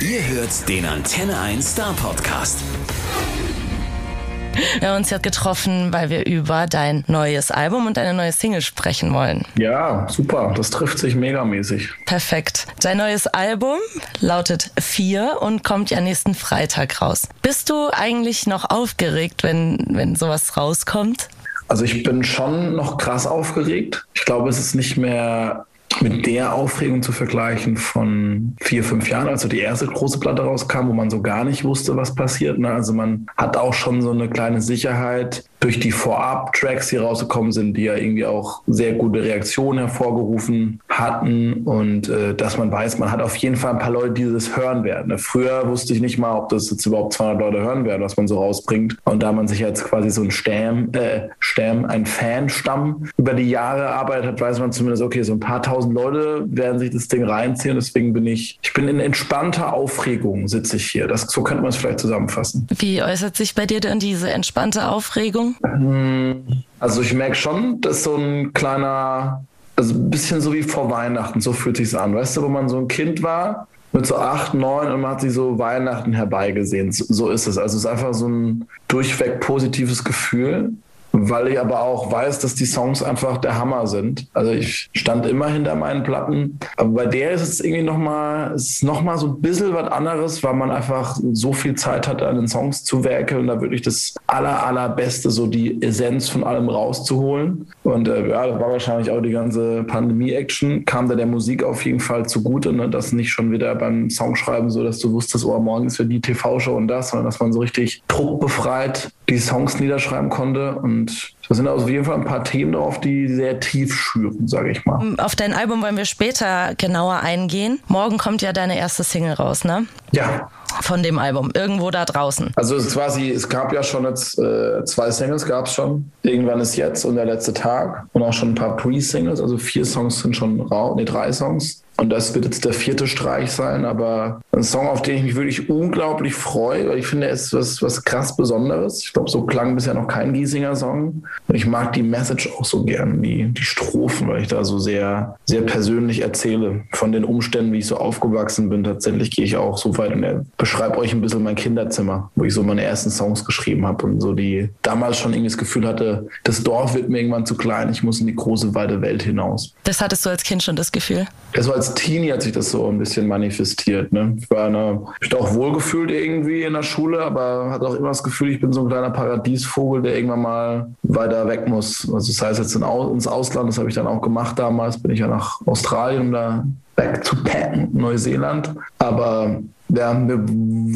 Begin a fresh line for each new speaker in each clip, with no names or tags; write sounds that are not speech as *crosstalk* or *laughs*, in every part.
Ihr hört den Antenne 1 Star Podcast.
Wir haben uns jetzt getroffen, weil wir über dein neues Album und deine neue Single sprechen wollen.
Ja, super. Das trifft sich megamäßig.
Perfekt. Dein neues Album lautet Vier und kommt ja nächsten Freitag raus. Bist du eigentlich noch aufgeregt, wenn, wenn sowas rauskommt?
Also ich bin schon noch krass aufgeregt. Ich glaube, es ist nicht mehr mit der Aufregung zu vergleichen von vier, fünf Jahren, als so die erste große Platte rauskam, wo man so gar nicht wusste, was passiert. Ne? Also man hat auch schon so eine kleine Sicherheit, durch die Vorab-Tracks, die rausgekommen sind, die ja irgendwie auch sehr gute Reaktionen hervorgerufen hatten und äh, dass man weiß, man hat auf jeden Fall ein paar Leute, die das hören werden. Ne? Früher wusste ich nicht mal, ob das jetzt überhaupt 200 Leute hören werden, was man so rausbringt. Und da man sich jetzt quasi so ein Stamm, äh, Stamm, ein Fanstamm über die Jahre erarbeitet hat, weiß man zumindest, okay, so ein paar tausend Leute werden sich das Ding reinziehen. Deswegen bin ich, ich bin in entspannter Aufregung sitze ich hier. Das, so könnte man es vielleicht zusammenfassen.
Wie äußert sich bei dir denn diese entspannte Aufregung?
Hm, also ich merke schon, dass so ein kleiner, also ein bisschen so wie vor Weihnachten, so fühlt sich an. Weißt du, wo man so ein Kind war, mit so acht, neun und man hat sich so Weihnachten herbeigesehen. So ist es. Also es ist einfach so ein durchweg positives Gefühl weil ich aber auch weiß, dass die Songs einfach der Hammer sind. Also ich stand immer hinter meinen Platten. Aber bei der ist es irgendwie nochmal, ist so ein bisschen was anderes, weil man einfach so viel Zeit hat, an den Songs zu werkeln und da wirklich das aller, allerbeste, so die Essenz von allem rauszuholen. Und äh, ja, das war wahrscheinlich auch die ganze Pandemie-Action, kam da der Musik auf jeden Fall zugute, ne? dass nicht schon wieder beim Songschreiben so, dass du wusstest, oh, morgen ist ja die TV-Show und das, sondern dass man so richtig druckbefreit die Songs niederschreiben konnte und und da sind auf jeden Fall ein paar Themen drauf, die sehr tief schüren, sage ich mal.
Auf dein Album wollen wir später genauer eingehen. Morgen kommt ja deine erste Single raus, ne?
Ja.
Von dem Album, irgendwo da draußen.
Also es ist quasi, es gab ja schon jetzt äh, zwei Singles, gab es schon. Irgendwann ist jetzt und der letzte Tag und auch schon ein paar Pre-Singles, also vier Songs sind schon raus, ne, drei Songs. Und das wird jetzt der vierte Streich sein, aber ein Song, auf den ich mich wirklich unglaublich freue, weil ich finde, er ist was, was krass Besonderes. Ich glaube, so klang bisher noch kein Giesinger-Song. Und ich mag die Message auch so gern, die, die Strophen, weil ich da so sehr, sehr persönlich erzähle von den Umständen, wie ich so aufgewachsen bin. Tatsächlich gehe ich auch so weit und beschreibe euch ein bisschen mein Kinderzimmer, wo ich so meine ersten Songs geschrieben habe und so die damals schon irgendwie das Gefühl hatte, das Dorf wird mir irgendwann zu klein, ich muss in die große, weite Welt hinaus.
Das hattest du als Kind schon das Gefühl?
Das war als Teenie hat sich das so ein bisschen manifestiert. Ne? Ich war eine, ich auch wohlgefühlt irgendwie in der Schule, aber hatte auch immer das Gefühl, ich bin so ein kleiner Paradiesvogel, der irgendwann mal weiter weg muss. Also das heißt jetzt ins Ausland, das habe ich dann auch gemacht damals, bin ich ja nach Australien, um da back to packen, Neuseeland. Aber ja,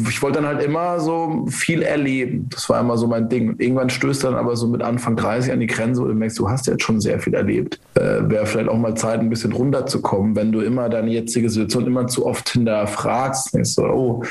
ich wollte dann halt immer so viel erleben. Das war immer so mein Ding. Irgendwann stößt dann aber so mit Anfang 30 an die Grenze und du merkst, du hast jetzt schon sehr viel erlebt. Äh, Wäre vielleicht auch mal Zeit, ein bisschen runterzukommen, wenn du immer deine jetzige Situation immer zu oft hinterfragst. Denkst du, oh,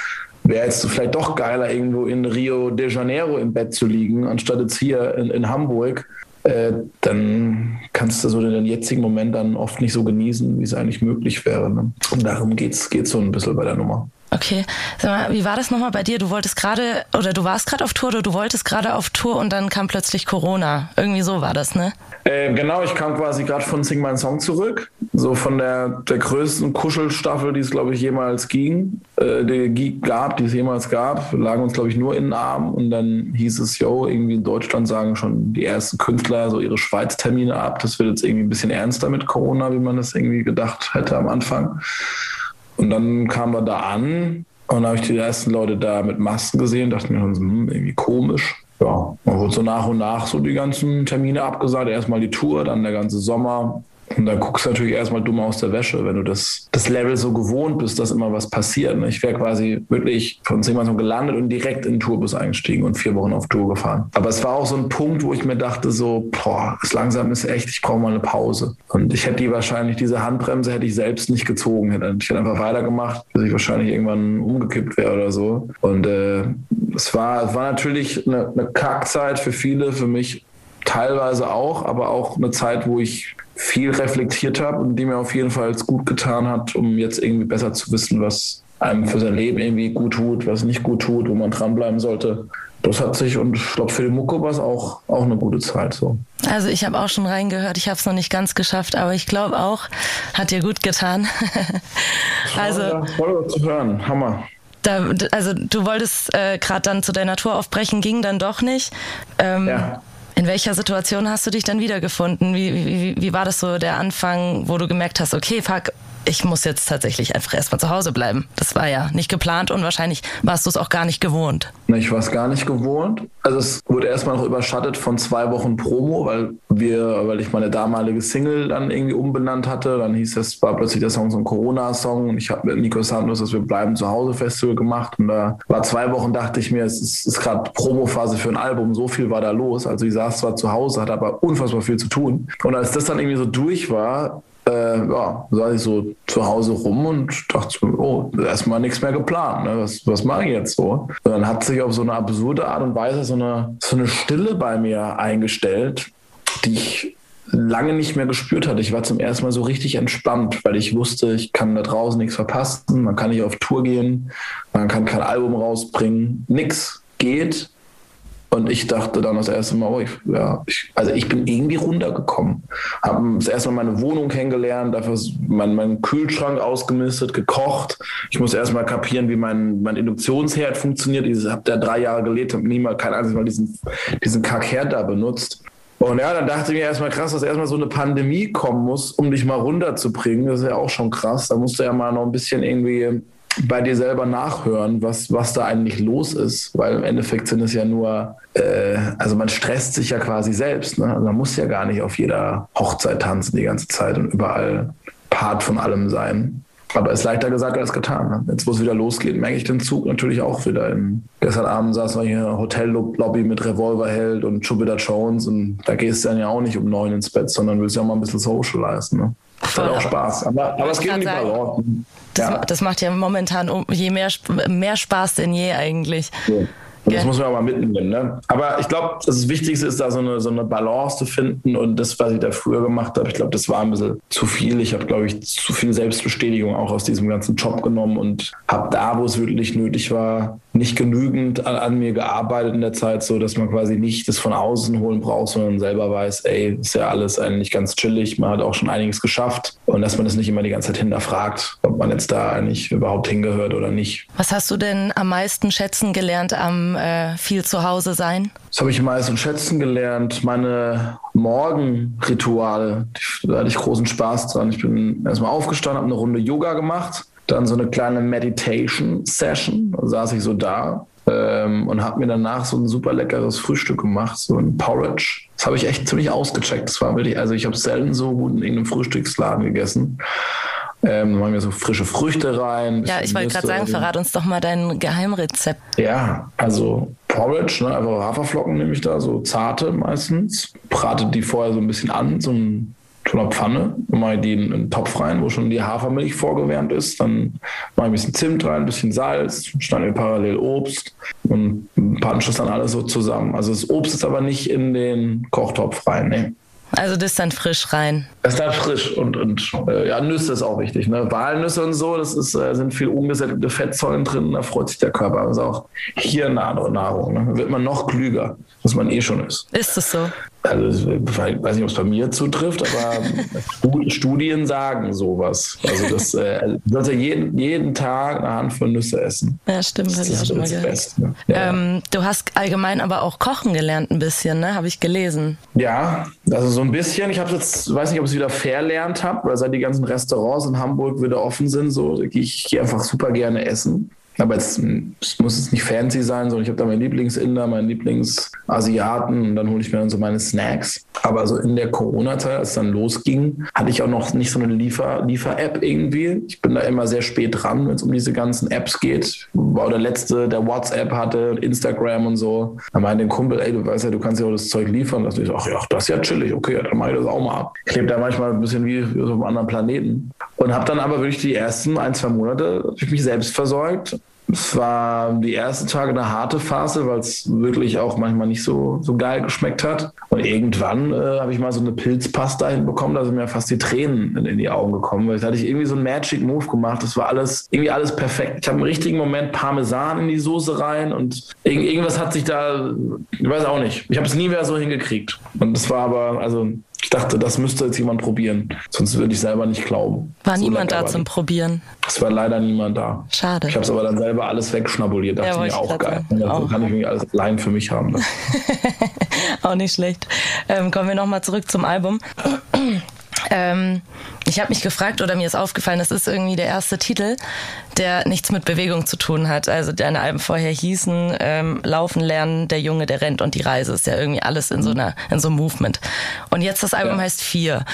wäre jetzt vielleicht doch geiler, irgendwo in Rio de Janeiro im Bett zu liegen, anstatt jetzt hier in, in Hamburg. Äh, dann kannst du so den jetzigen Moment dann oft nicht so genießen, wie es eigentlich möglich wäre. Ne? Und darum geht es so ein bisschen bei der Nummer.
Okay, sag mal, wie war das nochmal bei dir? Du wolltest gerade, oder du warst gerade auf Tour, oder du wolltest gerade auf Tour und dann kam plötzlich Corona. Irgendwie so war das, ne?
Äh, genau, ich kam quasi gerade von Sing My Song zurück. So von der, der größten Kuschelstaffel, die es, glaube ich, jemals ging, äh, die gab, die es jemals gab. Wir lagen uns, glaube ich, nur in den Armen und dann hieß es, yo, irgendwie in Deutschland sagen schon die ersten Künstler so ihre Schweiz-Termine ab. Das wird jetzt irgendwie ein bisschen ernster mit Corona, wie man das irgendwie gedacht hätte am Anfang. Und dann kamen wir da an und habe ich die ersten Leute da mit Masken gesehen, dachte mir schon, hm, irgendwie komisch. Ja, man wurde so nach und nach so die ganzen Termine abgesagt. Erstmal die Tour, dann der ganze Sommer. Und dann guckst du natürlich erstmal dumm aus der Wäsche, wenn du das, das Level so gewohnt bist, dass immer was passiert. Ne? Ich wäre quasi wirklich von zehnmal so gelandet und direkt in den Tourbus eingestiegen und vier Wochen auf Tour gefahren. Aber es war auch so ein Punkt, wo ich mir dachte so, boah, es langsam ist echt, ich brauche mal eine Pause. Und ich hätte die wahrscheinlich, diese Handbremse hätte ich selbst nicht gezogen. Ich hätte einfach weitergemacht, bis ich wahrscheinlich irgendwann umgekippt wäre oder so. Und äh, es, war, es war natürlich eine, eine Kackzeit für viele, für mich teilweise auch, aber auch eine Zeit, wo ich viel reflektiert habe und die mir auf jeden Fall gut getan hat, um jetzt irgendwie besser zu wissen, was einem für sein Leben irgendwie gut tut, was nicht gut tut, wo man dranbleiben sollte. Das hat sich und ich glaube für die Mucke war es auch, auch eine gute Zeit so.
Also ich habe auch schon reingehört, ich habe es noch nicht ganz geschafft, aber ich glaube auch, hat dir gut getan. *laughs*
also ja, voll zu hören, Hammer.
Da, also du wolltest äh, gerade dann zu deiner Tour aufbrechen, ging dann doch nicht. Ähm, ja. In welcher Situation hast du dich dann wiedergefunden? Wie, wie, wie war das so der Anfang, wo du gemerkt hast, okay, fuck, ich muss jetzt tatsächlich einfach erstmal zu Hause bleiben. Das war ja nicht geplant und wahrscheinlich warst du es auch gar nicht gewohnt.
Ich war es gar nicht gewohnt. Also es wurde erstmal noch überschattet von zwei Wochen Promo, weil wir, weil ich meine damalige Single dann irgendwie umbenannt hatte. Dann hieß es, war plötzlich der Song so ein Corona-Song und ich habe mit Nico Santos das Wir bleiben zu Hause Festival gemacht und da war zwei Wochen, dachte ich mir, es ist, ist gerade Promophase für ein Album, so viel war da los. Also ich saß zwar zu Hause, hatte aber unfassbar viel zu tun. Und als das dann irgendwie so durch war, äh, ja, saß ich so zu Hause rum und dachte, oh, erstmal nichts mehr geplant. Ne? Was, was mache ich jetzt so? Und dann hat sich auf so eine absurde Art und Weise so eine, so eine Stille bei mir eingestellt, die ich lange nicht mehr gespürt hatte. Ich war zum ersten Mal so richtig entspannt, weil ich wusste, ich kann da draußen nichts verpassen, man kann nicht auf Tour gehen, man kann kein Album rausbringen, nichts geht. Und ich dachte dann das erste Mal, oh, ich, ja, ich, also ich bin irgendwie runtergekommen. Habe das erste Mal meine Wohnung kennengelernt, dafür meinen mein Kühlschrank ausgemistet, gekocht. Ich muss erst mal kapieren, wie mein, mein Induktionsherd funktioniert. Ich habe da drei Jahre gelebt, habe niemals kein einziges Mal diesen, diesen Kackherd da benutzt. Und ja, dann dachte ich mir erstmal krass, dass erstmal so eine Pandemie kommen muss, um dich mal runterzubringen. Das ist ja auch schon krass. Da musst du ja mal noch ein bisschen irgendwie bei dir selber nachhören, was, was da eigentlich los ist, weil im Endeffekt sind es ja nur, äh, also man stresst sich ja quasi selbst. Ne? Also man muss ja gar nicht auf jeder Hochzeit tanzen die ganze Zeit und überall Part von allem sein. Aber es ist leichter gesagt als getan. Ne? Jetzt, wo es wieder losgeht, merke ich den Zug natürlich auch wieder. In, gestern Abend saß wir hier Hotellobby mit Revolverheld und Jupiter Jones und da gehst du dann ja auch nicht um neun ins Bett, sondern willst ja auch mal ein bisschen socializen. Ne? Das hat auch Spaß. Aber, aber es geht um die Balance.
Das, ja. das, macht ja momentan je mehr, mehr Spaß denn je eigentlich.
Ja. Das muss man auch mal mitnehmen. Ne? Aber ich glaube, das Wichtigste ist da so eine, so eine Balance zu finden. Und das, was ich da früher gemacht habe, ich glaube, das war ein bisschen zu viel. Ich habe, glaube ich, zu viel Selbstbestätigung auch aus diesem ganzen Job genommen und habe da, wo es wirklich nötig war, nicht genügend an, an, mir gearbeitet in der Zeit, so dass man quasi nicht das von außen holen braucht, sondern selber weiß, ey, ist ja alles eigentlich ganz chillig. Man hat auch schon einiges geschafft und dass man das nicht immer die ganze Zeit hinterfragt, ob man jetzt da eigentlich überhaupt hingehört oder nicht.
Was hast du denn am meisten schätzen gelernt am äh, viel zu Hause sein?
Das habe ich am meisten schätzen gelernt. Meine Morgenrituale, da hatte ich großen Spaß dran. Ich bin erstmal aufgestanden, habe eine Runde Yoga gemacht, dann so eine kleine Meditation-Session. Da saß ich so da ähm, und habe mir danach so ein super leckeres Frühstück gemacht, so ein Porridge. Das habe ich echt ziemlich ausgecheckt. Das war wirklich, also ich habe selten so gut in irgendeinem Frühstücksladen gegessen. Ähm, dann machen wir so frische Früchte rein.
Ja, ich wollte gerade sagen, verrat uns doch mal dein Geheimrezept.
Ja, also Porridge, ne, einfach Haferflocken nehme ich da, so zarte meistens. Brate die vorher so ein bisschen an, so ein so einer Pfanne, mache ich die in einen Topf rein, wo schon die Hafermilch vorgewärmt ist. Dann mache ich ein bisschen Zimt rein, ein bisschen Salz, schneide parallel Obst und punch das dann alles so zusammen. Also das Obst ist aber nicht in den Kochtopf rein. Nee.
Also das ist dann frisch rein.
Das ist dann frisch und, und äh, ja, Nüsse ist auch wichtig. Ne? Walnüsse und so, das ist, äh, sind viel ungesättigte Fettsäuren drin, da freut sich der Körper. Das ist auch Hirnnahrung. Ne? Da wird man noch klüger, was man eh schon ist.
Ist es so?
Also ich weiß nicht, ob es bei mir zutrifft, aber Studien sagen sowas. Also das äh, sollte jeden, jeden Tag eine Handvoll Nüsse essen.
Ja, stimmt, das ist das Beste. Ne? Ja, ähm, du hast allgemein aber auch kochen gelernt ein bisschen, ne? Habe ich gelesen.
Ja, also so ein bisschen. Ich habe jetzt, weiß nicht, ob ich es wieder verlernt habe, weil seit die ganzen Restaurants in Hamburg wieder offen sind, so gehe ich geh einfach super gerne essen. Aber jetzt, es muss jetzt nicht fancy sein, sondern ich habe da meinen Lieblingsinder, meinen Lieblingsasiaten und dann hole ich mir dann so meine Snacks. Aber so in der Corona-Zeit, als es dann losging, hatte ich auch noch nicht so eine Liefer-App Liefer irgendwie. Ich bin da immer sehr spät dran, wenn es um diese ganzen Apps geht. War der letzte, der WhatsApp hatte, Instagram und so. Da meinte ein Kumpel, ey, du weißt ja, du kannst ja auch das Zeug liefern. Da ich, ach ja, das ist ja chillig. Okay, dann mache ich das auch mal ab. Ich lebe da manchmal ein bisschen wie, so einem anderen Planeten. Und habe dann aber wirklich die ersten ein, zwei Monate mich selbst versorgt es war die ersten Tage eine harte Phase, weil es wirklich auch manchmal nicht so, so geil geschmeckt hat. Und irgendwann äh, habe ich mal so eine Pilzpasta hinbekommen, da sind mir fast die Tränen in, in die Augen gekommen. Da hatte ich irgendwie so einen Magic Move gemacht. Das war alles, irgendwie alles perfekt. Ich habe im richtigen Moment Parmesan in die Soße rein und irgend, irgendwas hat sich da, ich weiß auch nicht. Ich habe es nie mehr so hingekriegt. Und das war aber, also Ich dachte, das müsste jetzt jemand probieren. Sonst würde ich selber nicht glauben.
War so niemand da zum Probieren?
Es war leider niemand da.
Schade.
Ich habe es aber dann selber alles wegschnabuliert. Dachte ja, mir auch geil. Dann auch. kann ich irgendwie alles allein für mich haben. *laughs*
Auch nicht schlecht. Ähm, kommen wir nochmal zurück zum Album. Ähm, ich habe mich gefragt oder mir ist aufgefallen, das ist irgendwie der erste Titel, der nichts mit Bewegung zu tun hat. Also deine Alben vorher hießen ähm, Laufen lernen, der Junge, der rennt und die Reise ist ja irgendwie alles in so einer in so einem Movement. Und jetzt das Album ja. heißt Vier.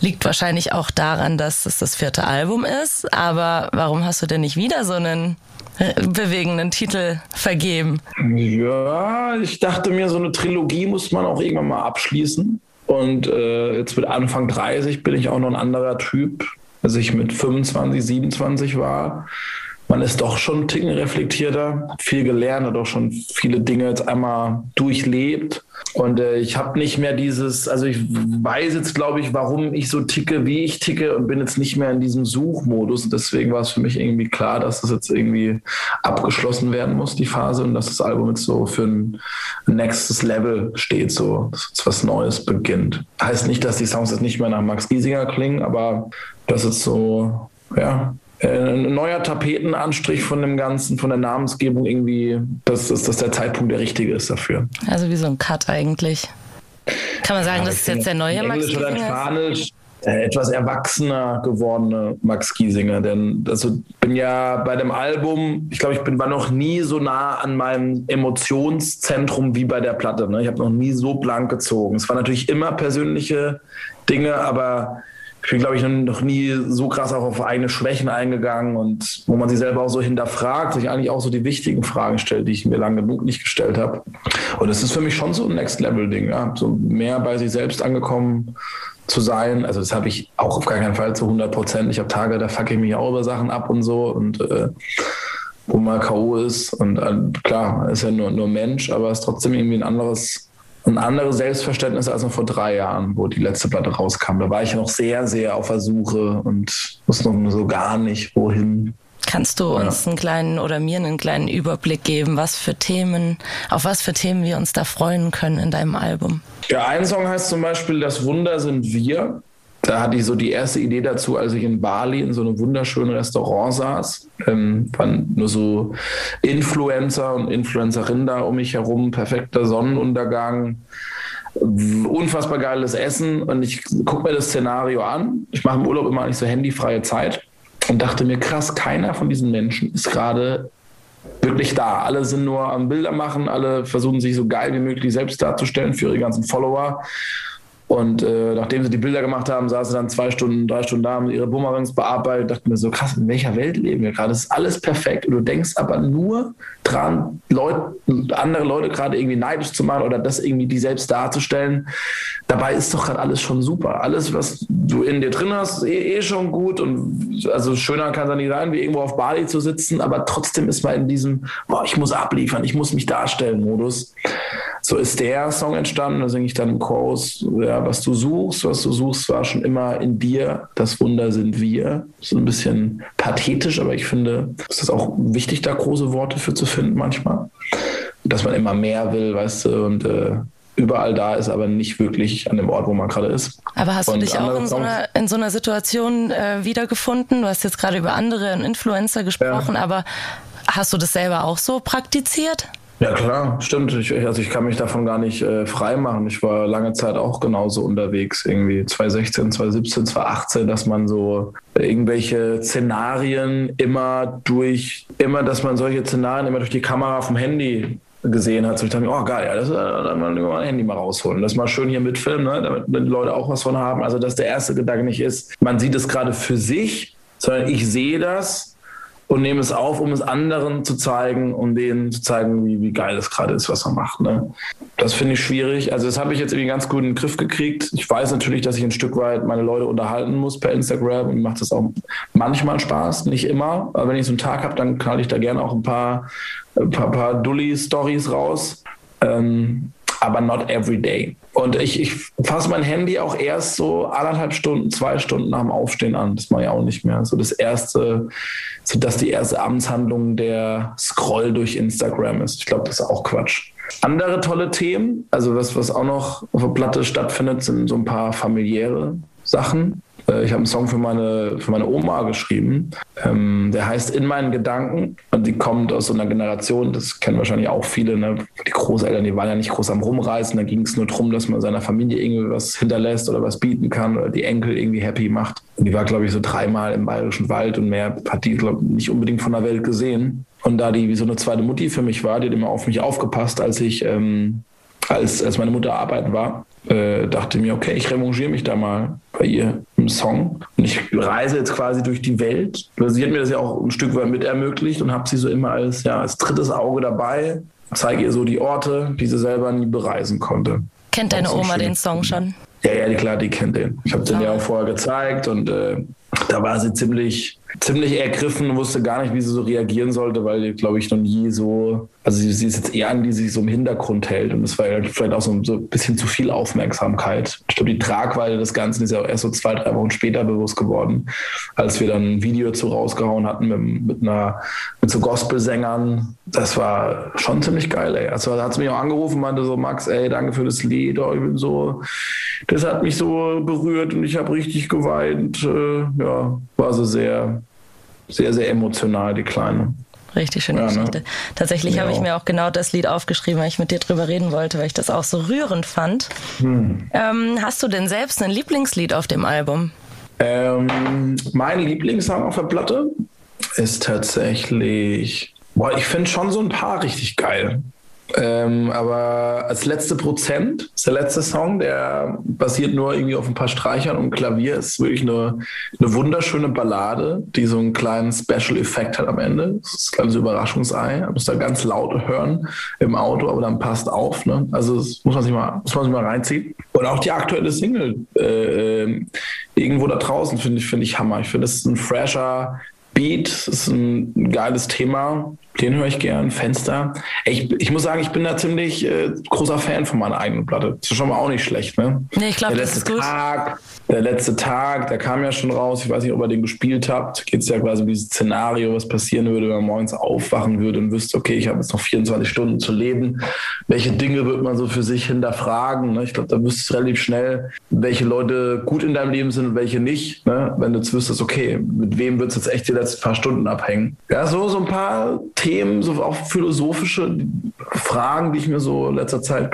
Liegt wahrscheinlich auch daran, dass es das vierte Album ist. Aber warum hast du denn nicht wieder so einen äh, bewegenden Titel vergeben?
Ja, ich dachte mir, so eine Trilogie muss man auch irgendwann mal abschließen. Und äh, jetzt mit Anfang 30 bin ich auch noch ein anderer Typ, als ich mit 25, 27 war. Man ist doch schon ein Ticken reflektierter, viel gelernt, hat auch schon viele Dinge jetzt einmal durchlebt. Und äh, ich habe nicht mehr dieses, also ich weiß jetzt, glaube ich, warum ich so ticke, wie ich ticke und bin jetzt nicht mehr in diesem Suchmodus. Deswegen war es für mich irgendwie klar, dass das jetzt irgendwie abgeschlossen werden muss, die Phase, und dass das Album jetzt so für ein nächstes Level steht, so dass jetzt was Neues beginnt. Heißt nicht, dass die Songs jetzt nicht mehr nach Max Giesinger klingen, aber das ist so, ja, äh, ein neuer Tapetenanstrich von dem Ganzen, von der Namensgebung irgendwie, dass, dass, dass der Zeitpunkt der richtige ist dafür.
Also wie so ein Cut eigentlich. Kann man sagen, ja, das ist jetzt der neue Max Englisch? Oder
Spanisch, äh, etwas erwachsener gewordene Max Giesinger. Denn also bin ja bei dem Album, ich glaube, ich bin war noch nie so nah an meinem Emotionszentrum wie bei der Platte. Ne? Ich habe noch nie so blank gezogen. Es waren natürlich immer persönliche Dinge, aber ich bin, glaube ich, noch nie so krass auch auf eigene Schwächen eingegangen und wo man sich selber auch so hinterfragt, sich eigentlich auch so die wichtigen Fragen stellt, die ich mir lange genug nicht gestellt habe. Und es ist für mich schon so ein Next-Level-Ding, ja? so mehr bei sich selbst angekommen zu sein. Also das habe ich auch auf gar keinen Fall zu 100 Prozent. Ich habe Tage, da fucke ich mich auch über Sachen ab und so und äh, wo man K.O. ist und äh, klar, ist ja nur, nur Mensch, aber es ist trotzdem irgendwie ein anderes ein anderes Selbstverständnis als noch vor drei Jahren, wo die letzte Platte rauskam. Da war ich noch sehr, sehr auf der Suche und wusste noch so gar nicht, wohin.
Kannst du uns ja. einen kleinen oder mir einen kleinen Überblick geben, was für Themen, auf was für Themen wir uns da freuen können in deinem Album?
Ja, ein Song heißt zum Beispiel Das Wunder sind wir da hatte ich so die erste Idee dazu, als ich in Bali in so einem wunderschönen Restaurant saß. Ähm, waren nur so Influencer und Influencerinnen da um mich herum, perfekter Sonnenuntergang, unfassbar geiles Essen. Und ich gucke mir das Szenario an. Ich mache im Urlaub immer nicht so handyfreie Zeit und dachte mir, krass, keiner von diesen Menschen ist gerade wirklich da. Alle sind nur am Bilder machen, alle versuchen sich so geil wie möglich selbst darzustellen für ihre ganzen Follower. Und äh, nachdem sie die Bilder gemacht haben, saßen dann zwei Stunden, drei Stunden da, haben ihre Boomerangs bearbeitet, dachte mir so, krass, in welcher Welt leben wir gerade? Es ist alles perfekt und du denkst aber nur dran, Leute, andere Leute gerade irgendwie neidisch zu machen oder das irgendwie die selbst darzustellen. Dabei ist doch gerade alles schon super. Alles, was du in dir drin hast, eh, eh schon gut und also schöner kann es nicht sein, wie irgendwo auf Bali zu sitzen, aber trotzdem ist man in diesem, boah, ich muss abliefern, ich muss mich darstellen Modus. So ist der Song entstanden. Da singe ich dann im Chorus, ja, was du suchst, was du suchst, war schon immer in dir. Das Wunder sind wir. So ein bisschen pathetisch, aber ich finde, es ist auch wichtig, da große Worte für zu finden manchmal. Dass man immer mehr will, weißt du, und äh, überall da ist, aber nicht wirklich an dem Ort, wo man gerade ist.
Aber hast du dich auch in so, einer, in so einer Situation äh, wiedergefunden? Du hast jetzt gerade über andere Influencer gesprochen, ja. aber hast du das selber auch so praktiziert?
Ja klar, stimmt. Ich, also ich kann mich davon gar nicht äh, frei machen. Ich war lange Zeit auch genauso unterwegs, irgendwie 2016, 2017, 2018, dass man so irgendwelche Szenarien immer durch, immer, dass man solche Szenarien immer durch die Kamera vom Handy gesehen hat. So ich dachte mir, oh geil, ja, das, dann mal ein Handy mal rausholen. Das mal schön hier mitfilmen, ne, damit die Leute auch was von haben. Also dass der erste Gedanke nicht ist, man sieht es gerade für sich, sondern ich sehe das und nehme es auf, um es anderen zu zeigen, um denen zu zeigen, wie, wie geil es gerade ist, was man macht. Ne? Das finde ich schwierig. Also das habe ich jetzt irgendwie ganz gut in den Griff gekriegt. Ich weiß natürlich, dass ich ein Stück weit meine Leute unterhalten muss per Instagram und macht das auch manchmal Spaß, nicht immer. Aber wenn ich so einen Tag habe, dann knall ich da gerne auch ein paar, ein paar, paar Dulli-Stories raus. Ähm, aber not every day. Und ich, ich fasse mein Handy auch erst so anderthalb Stunden, zwei Stunden nach dem Aufstehen an. Das mache ich auch nicht mehr. So das erste, so dass die erste Amtshandlung der Scroll durch Instagram ist. Ich glaube, das ist auch Quatsch. Andere tolle Themen, also was, was auch noch auf der Platte stattfindet, sind so ein paar familiäre Sachen. Äh, ich habe einen Song für meine, für meine Oma geschrieben. Ähm, der heißt In meinen Gedanken. Und die kommt aus so einer Generation, das kennen wahrscheinlich auch viele. Ne? Die Großeltern, die waren ja nicht groß am Rumreisen. Da ging es nur darum, dass man seiner Familie irgendwie was hinterlässt oder was bieten kann oder die Enkel irgendwie happy macht. Und die war, glaube ich, so dreimal im Bayerischen Wald und mehr hat die, glaube ich, nicht unbedingt von der Welt gesehen. Und da die wie so eine zweite Mutti für mich war, die hat immer auf mich aufgepasst, als ich, ähm, als, als meine Mutter arbeiten war, äh, dachte mir, okay, ich revanchiere mich da mal bei ihr im Song. Und ich reise jetzt quasi durch die Welt. Sie hat mir das ja auch ein Stück weit mit ermöglicht und habe sie so immer als, ja, als drittes Auge dabei, zeige ihr so die Orte, die sie selber nie bereisen konnte.
Kennt deine Oma den Song schon?
Ja, ja, klar, die kennt den. Ich habe den ja auch vorher gezeigt und äh, da war sie ziemlich, ziemlich ergriffen und wusste gar nicht, wie sie so reagieren sollte, weil, glaube ich, noch nie so also sie, sie, ist jetzt eher an, die sich so im Hintergrund hält und das war ja vielleicht auch so, so ein bisschen zu viel Aufmerksamkeit. Ich glaube, die Tragweite des Ganzen ist ja auch erst so zwei, drei Wochen später bewusst geworden, als wir dann ein Video zu rausgehauen hatten mit, mit einer mit so Gospelsängern. Das war schon ziemlich geil, ey. Also da hat sie mich auch angerufen und meinte so, Max, ey, danke für das Lied, oh, ich bin so, das hat mich so berührt und ich habe richtig geweint. Äh, ja, war so sehr, sehr, sehr emotional, die Kleine.
Richtig schöne ja, ne? Geschichte. Ne? Tatsächlich ja. habe ich mir auch genau das Lied aufgeschrieben, weil ich mit dir drüber reden wollte, weil ich das auch so rührend fand. Hm. Ähm, hast du denn selbst ein Lieblingslied auf dem Album?
Ähm, mein Lieblingssong auf der Platte ist tatsächlich, boah, ich finde schon so ein paar richtig geil. Ähm, aber als letzte Prozent ist der letzte Song, der basiert nur irgendwie auf ein paar Streichern und Klavier. Ist wirklich eine, eine wunderschöne Ballade, die so einen kleinen Special-Effekt hat am Ende. Das ist ein kleines Überraschungsei. Man muss da ganz laut hören im Auto, aber dann passt auf. Ne? Also das muss man sich mal, muss man sich mal reinziehen. Und auch die aktuelle Single äh, ähm, irgendwo da draußen finde ich, finde ich Hammer. Ich finde, das ist ein fresher Beat, das ist ein geiles Thema. Den höre ich gern. Fenster. Ich, ich muss sagen, ich bin da ziemlich äh, großer Fan von meiner eigenen Platte. Das ist schon mal auch nicht schlecht, ne?
Nee, ich glaube, das ist gut.
Tag, der letzte Tag, der kam ja schon raus. Ich weiß nicht, ob ihr den gespielt habt. Geht es ja quasi um dieses Szenario, was passieren würde, wenn man morgens aufwachen würde und wüsste, okay, ich habe jetzt noch 24 Stunden zu leben. Welche Dinge wird man so für sich hinterfragen? Ne? Ich glaube, da wüsstest du relativ schnell, welche Leute gut in deinem Leben sind und welche nicht. Ne? Wenn du jetzt wüsstest, okay, mit wem wird es jetzt echt die letzten paar Stunden abhängen? Ja, so, so ein paar Themen, so auch philosophische Fragen, die ich mir so in letzter Zeit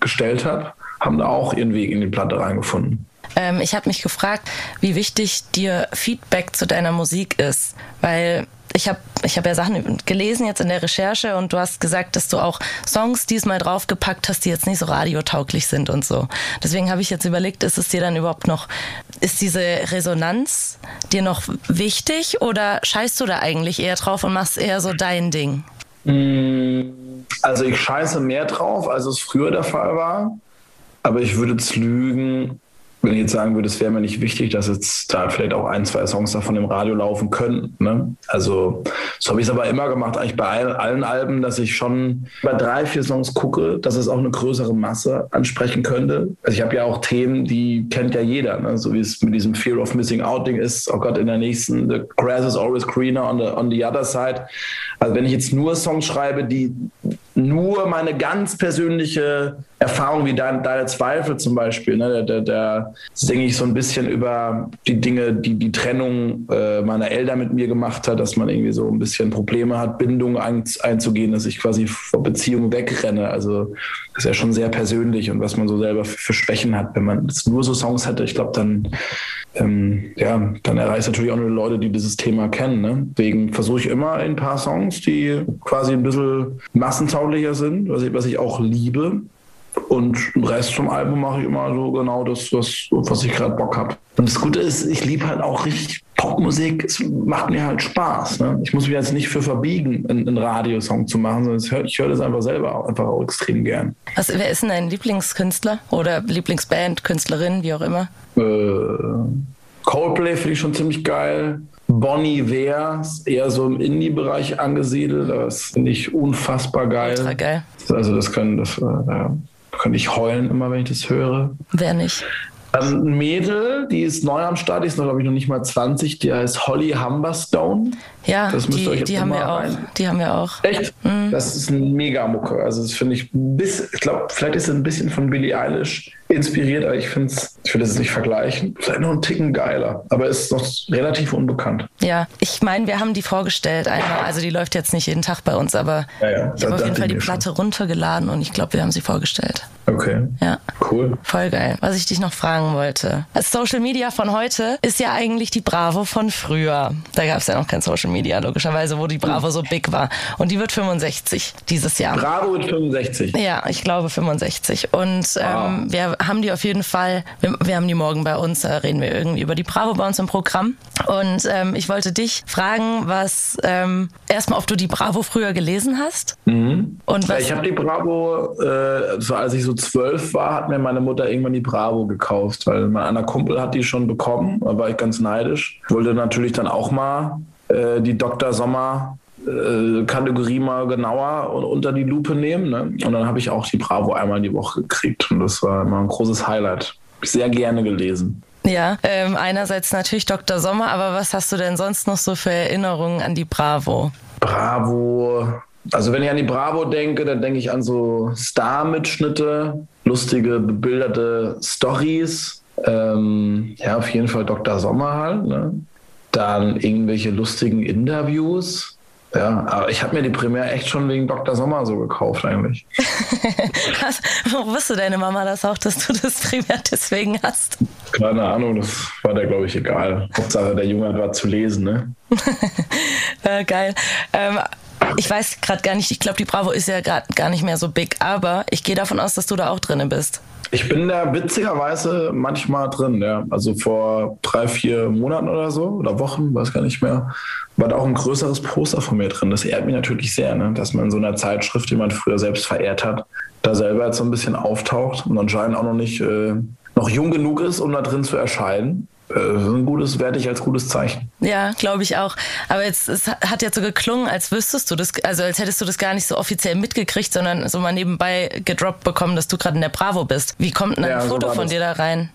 gestellt habe, haben da auch ihren Weg in die Platte reingefunden.
Ähm, ich habe mich gefragt, wie wichtig dir Feedback zu deiner Musik ist, weil ich habe ich hab ja Sachen gelesen jetzt in der Recherche und du hast gesagt, dass du auch Songs diesmal draufgepackt hast, die jetzt nicht so radiotauglich sind und so. Deswegen habe ich jetzt überlegt, ist es dir dann überhaupt noch, ist diese Resonanz dir noch wichtig oder scheißt du da eigentlich eher drauf und machst eher so dein Ding?
Mm, also ich scheiße mehr drauf, als es früher der Fall war. Aber ich würde jetzt lügen, wenn ich jetzt sagen würde, es wäre mir nicht wichtig, dass jetzt da vielleicht auch ein, zwei Songs davon im Radio laufen können. Ne? Also so habe ich es aber immer gemacht, eigentlich bei allen, allen Alben, dass ich schon bei drei, vier Songs gucke, dass es auch eine größere Masse ansprechen könnte. Also ich habe ja auch Themen, die kennt ja jeder, ne? so wie es mit diesem Fear of Missing Out Ding ist. Oh Gott, in der nächsten, The Grass is always greener on the, on the other side. Also wenn ich jetzt nur Songs schreibe, die nur meine ganz persönliche Erfahrung wie dein, deine Zweifel zum Beispiel, ne, da, da singe ich so ein bisschen über die Dinge, die die Trennung äh, meiner Eltern mit mir gemacht hat, dass man irgendwie so ein bisschen Probleme hat, Bindungen ein, einzugehen, dass ich quasi vor Beziehungen wegrenne. Also das ist ja schon sehr persönlich und was man so selber für, für Schwächen hat. Wenn man jetzt nur so Songs hätte, ich glaube, dann ähm, ja, dann erreicht natürlich auch nur Leute, die dieses Thema kennen. Ne? Deswegen versuche ich immer ein paar Songs, die quasi ein bisschen massentauglicher sind, was ich, was ich auch liebe. Und den Rest vom Album mache ich immer so genau das, was, was ich gerade Bock habe. Und das Gute ist, ich liebe halt auch richtig Popmusik. Es macht mir halt Spaß. Ne? Ich muss mich jetzt nicht für verbiegen, einen, einen Radiosong zu machen, sondern ich höre hör das einfach selber auch, einfach auch extrem gern.
Was, wer ist denn dein Lieblingskünstler oder Lieblingsband, Künstlerin, wie auch immer?
Äh, Coldplay finde ich schon ziemlich geil. Bonnie Ware ist eher so im Indie-Bereich angesiedelt. Das finde ich unfassbar geil.
Ultra geil.
Also das können, das, äh, könnte ich heulen immer, wenn ich das höre.
Wer nicht?
Ein Mädel, die ist neu am Start, die ist noch, glaube ich, noch nicht mal 20, die heißt Holly Humberstone.
Ja, das die, euch die haben wir auch. Die haben wir auch.
Echt? Mhm. Das ist ein Mega-Mucke. Also das finde ich bis, ich glaube, vielleicht ist es ein bisschen von Billie Eilish inspiriert, aber ich finde es, ich will es nicht vergleichen. Vielleicht noch ein Ticken geiler, aber ist noch relativ unbekannt.
Ja, ich meine, wir haben die vorgestellt einmal. Also die läuft jetzt nicht jeden Tag bei uns, aber ja, ja, ich habe auf jeden Fall die Platte schon. runtergeladen und ich glaube, wir haben sie vorgestellt.
Okay.
Ja.
Cool.
Voll geil. Was ich dich noch fragen wollte. Das Social Media von heute ist ja eigentlich die Bravo von früher. Da gab es ja noch kein Social Media, logischerweise, wo die Bravo so big war. Und die wird 65 dieses Jahr.
Bravo wird 65.
Ja, ich glaube 65. Und ähm, wir haben die auf jeden Fall, wir, wir, haben die morgen bei uns, da reden wir irgendwie über die Bravo bei uns im Programm. Und ähm, ich wollte dich fragen, was ähm, erstmal, ob du die Bravo früher gelesen hast.
Mhm. Und was, ja, ich habe die Bravo, äh, so als ich so zwölf war, hat mir meine Mutter irgendwann die Bravo gekauft, weil mein einer Kumpel hat die schon bekommen. Da war ich ganz neidisch. Wollte natürlich dann auch mal äh, die Dr. Sommer äh, Kategorie mal genauer unter die Lupe nehmen. Ne? Und dann habe ich auch die Bravo einmal die Woche gekriegt. Und das war immer ein großes Highlight. Sehr gerne gelesen.
Ja, ähm, einerseits natürlich Dr. Sommer, aber was hast du denn sonst noch so für Erinnerungen an die Bravo?
Bravo. Also wenn ich an die Bravo denke, dann denke ich an so Star-Mitschnitte, lustige, bebilderte Stories. Ähm, ja, auf jeden Fall Dr. Sommer halt. Ne? Dann irgendwelche lustigen Interviews. Ja, aber ich habe mir die Primär echt schon wegen Dr. Sommer so gekauft eigentlich. *laughs*
Wo wusste deine Mama das auch, dass du das Primär deswegen hast?
Keine Ahnung, das war der, glaube ich, egal. Hauptsache, der Junge hat was zu lesen, ne? *laughs*
äh, geil. Ähm, ich weiß gerade gar nicht, ich glaube, die Bravo ist ja gerade gar nicht mehr so big, aber ich gehe davon aus, dass du da auch drin bist.
Ich bin da witzigerweise manchmal drin, ja. Also vor drei, vier Monaten oder so oder Wochen, weiß gar nicht mehr, war da auch ein größeres Poster von mir drin. Das ehrt mich natürlich sehr, ne? dass man in so einer Zeitschrift, die man früher selbst verehrt hat, da selber jetzt so ein bisschen auftaucht und anscheinend auch noch nicht äh, noch jung genug ist, um da drin zu erscheinen. Äh, ein gutes, werte ich als gutes Zeichen.
Ja, glaube ich auch. Aber jetzt, es hat jetzt so geklungen, als wüsstest du das, also als hättest du das gar nicht so offiziell mitgekriegt, sondern so mal nebenbei gedroppt bekommen, dass du gerade in der Bravo bist. Wie kommt denn ein ja, Foto so von das. dir da rein?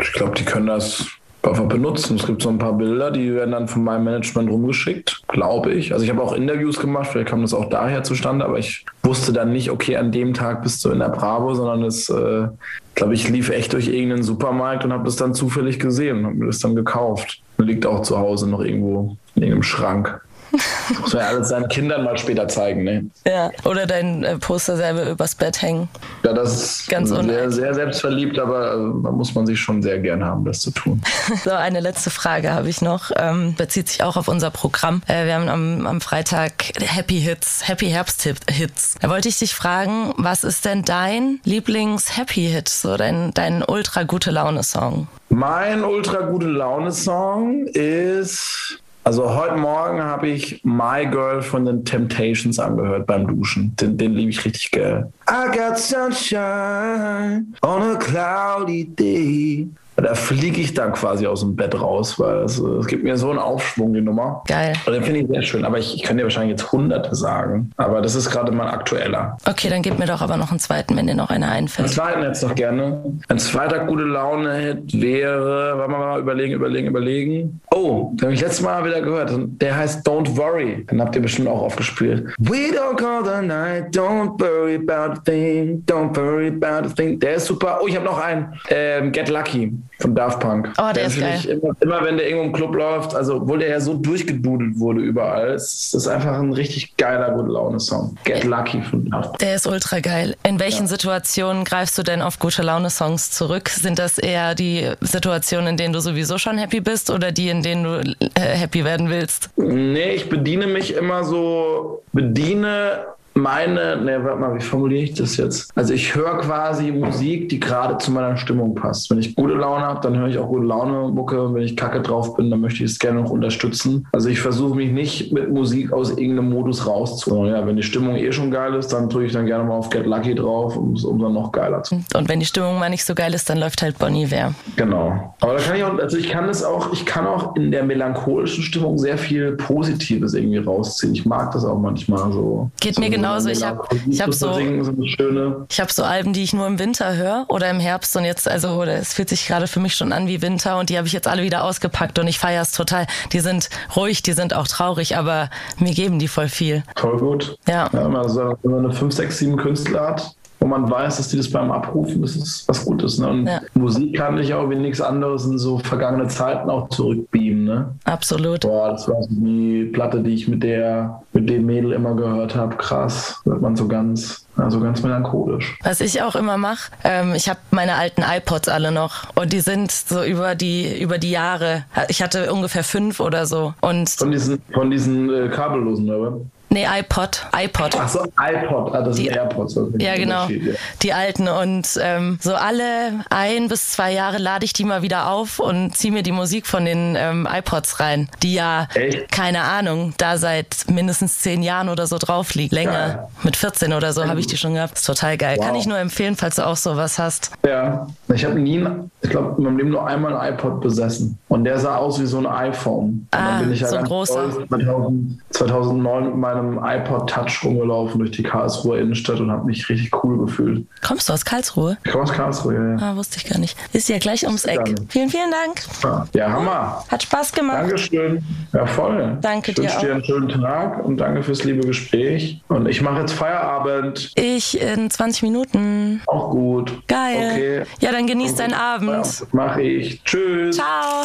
Ich glaube, die können das einfach benutzen. Es gibt so ein paar Bilder, die werden dann von meinem Management rumgeschickt, glaube ich. Also ich habe auch Interviews gemacht, vielleicht kam das auch daher zustande, aber ich wusste dann nicht, okay, an dem Tag bist du in der Bravo, sondern es, äh, glaube ich, lief echt durch irgendeinen Supermarkt und habe das dann zufällig gesehen und habe mir das dann gekauft. Liegt auch zu Hause noch irgendwo in irgendeinem Schrank. *laughs* Muss man ja alles seinen Kindern mal später zeigen, ne?
Ja, oder dein äh, Poster selber übers Bett hängen.
Ja, das ist Ganz sehr, sehr selbstverliebt, aber also, da muss man sich schon sehr gern haben, das zu tun. *laughs*
so, eine letzte Frage habe ich noch. Ähm, bezieht sich auch auf unser Programm. Äh, wir haben am, am Freitag Happy Hits, Happy Herbst Hits. Da wollte ich dich fragen, was ist denn dein Lieblings-Happy Hit, so dein, dein ultra gute Laune-Song?
Mein ultra gute Laune-Song ist also heute Morgen habe ich My Girl von den Temptations angehört beim Duschen. Den, den liebe ich richtig geil. I got sunshine on a cloudy day. Da fliege ich dann quasi aus dem Bett raus, weil es, es gibt mir so einen Aufschwung, die Nummer.
Geil.
Und den finde ich sehr schön. Aber ich, ich kann dir wahrscheinlich jetzt hunderte sagen. Aber das ist gerade mein aktueller.
Okay, dann gib mir doch aber noch einen zweiten, wenn dir noch einer einfällt.
Einen zweiten jetzt noch gerne. Ein zweiter gute Laune-Hit wäre, wir mal überlegen, überlegen, überlegen. Oh, den habe ich letztes Mal wieder gehört. Der heißt Don't Worry. Den habt ihr bestimmt auch aufgespielt. We don't call the night, don't worry about a thing, don't worry about a thing. Der ist super. Oh, ich habe noch einen. Ähm, Get Lucky von Daft Punk.
Oh, der, der ist geil.
Immer, immer, wenn der irgendwo im Club läuft, also obwohl der ja so durchgedudelt wurde überall, ist das einfach ein richtig geiler Gute Laune-Song. Get Lucky von Daft Punk.
Der ist ultra geil. In welchen ja. Situationen greifst du denn auf Gute Laune-Songs zurück? Sind das eher die Situationen, in denen du sowieso schon happy bist oder die, in denen du äh, happy werden willst?
Nee, ich bediene mich immer so, bediene meine, ne, warte mal, wie formuliere ich das jetzt? Also ich höre quasi Musik, die gerade zu meiner Stimmung passt. Wenn ich gute Laune habe, dann höre ich auch gute Laune Mucke. Wenn ich kacke drauf bin, dann möchte ich es gerne noch unterstützen. Also ich versuche mich nicht mit Musik aus irgendeinem Modus rauszuholen. Ja, wenn die Stimmung eh schon geil ist, dann drücke ich dann gerne mal auf Get Lucky drauf, um es dann noch geiler zu machen.
Und wenn die Stimmung mal nicht so geil ist, dann läuft halt Bonnie Wer.
Genau. Aber da kann ich auch, also ich kann es auch, ich kann auch in der melancholischen Stimmung sehr viel Positives irgendwie rausziehen. Ich mag das auch manchmal so.
Geht mir
so
genau genauso. Ich habe ich hab so, ich habe so Alben, die ich nur im Winter höre oder im Herbst und jetzt, also oder es fühlt sich gerade für mich schon an wie Winter und die habe ich jetzt alle wieder ausgepackt und ich feiere es total. Die sind ruhig, die sind auch traurig, aber mir geben die voll viel.
Voll gut.
Ja.
ja also wenn man eine 5, 6, 7 Künstler hat, wo man weiß, dass die das beim Abrufen, das ist was Gutes. Ne? Und ja. Musik kann dich auch wie nichts anderes in so vergangene Zeiten auch zurückbeamen. Ne?
Absolut.
Boah, das war so die Platte, die ich mit der, mit dem Mädel immer gehört habe. Krass. Wird man so ganz, also ganz melancholisch.
Was ich auch immer mache, ähm, ich habe meine alten iPods alle noch und die sind so über die über die Jahre. Ich hatte ungefähr fünf oder so und
von diesen von diesen äh, kabellosen, oder?
Nee, iPod. iPod.
Ach so, iPod, ah, das die, sind AirPods. Das
ja, genau. Ja. Die alten. Und ähm, so alle ein bis zwei Jahre lade ich die mal wieder auf und ziehe mir die Musik von den ähm, iPods rein, die ja, Echt? keine Ahnung, da seit mindestens zehn Jahren oder so drauf liegt. Länger. Geil. Mit 14 oder so habe ich die schon gehabt. ist total geil. Wow. Kann ich nur empfehlen, falls du auch sowas hast.
Ja, ich habe nie, ich glaube, in meinem Leben nur einmal ein iPod besessen. Und der sah aus wie so ein iPhone. Und
ah, dann bin ich ja so ein großer.
2000, 2009 mit meinem einem iPod Touch rumgelaufen durch die Karlsruher Innenstadt und habe mich richtig cool gefühlt.
Kommst du aus Karlsruhe?
Ich komme aus Karlsruhe, ja.
Ah, wusste ich gar nicht. Ist ja gleich ums Eck. Dann. Vielen, vielen Dank.
Ja, ja, Hammer.
Hat Spaß gemacht.
Dankeschön. Ja, voll.
Danke
ich dir. Ich wünsche dir einen schönen Tag und danke fürs liebe Gespräch. Und ich mache jetzt Feierabend.
Ich in 20 Minuten.
Auch gut.
Geil. Okay. Ja, dann genieß deinen Abend. Ja,
mache ich. Tschüss.
Ciao.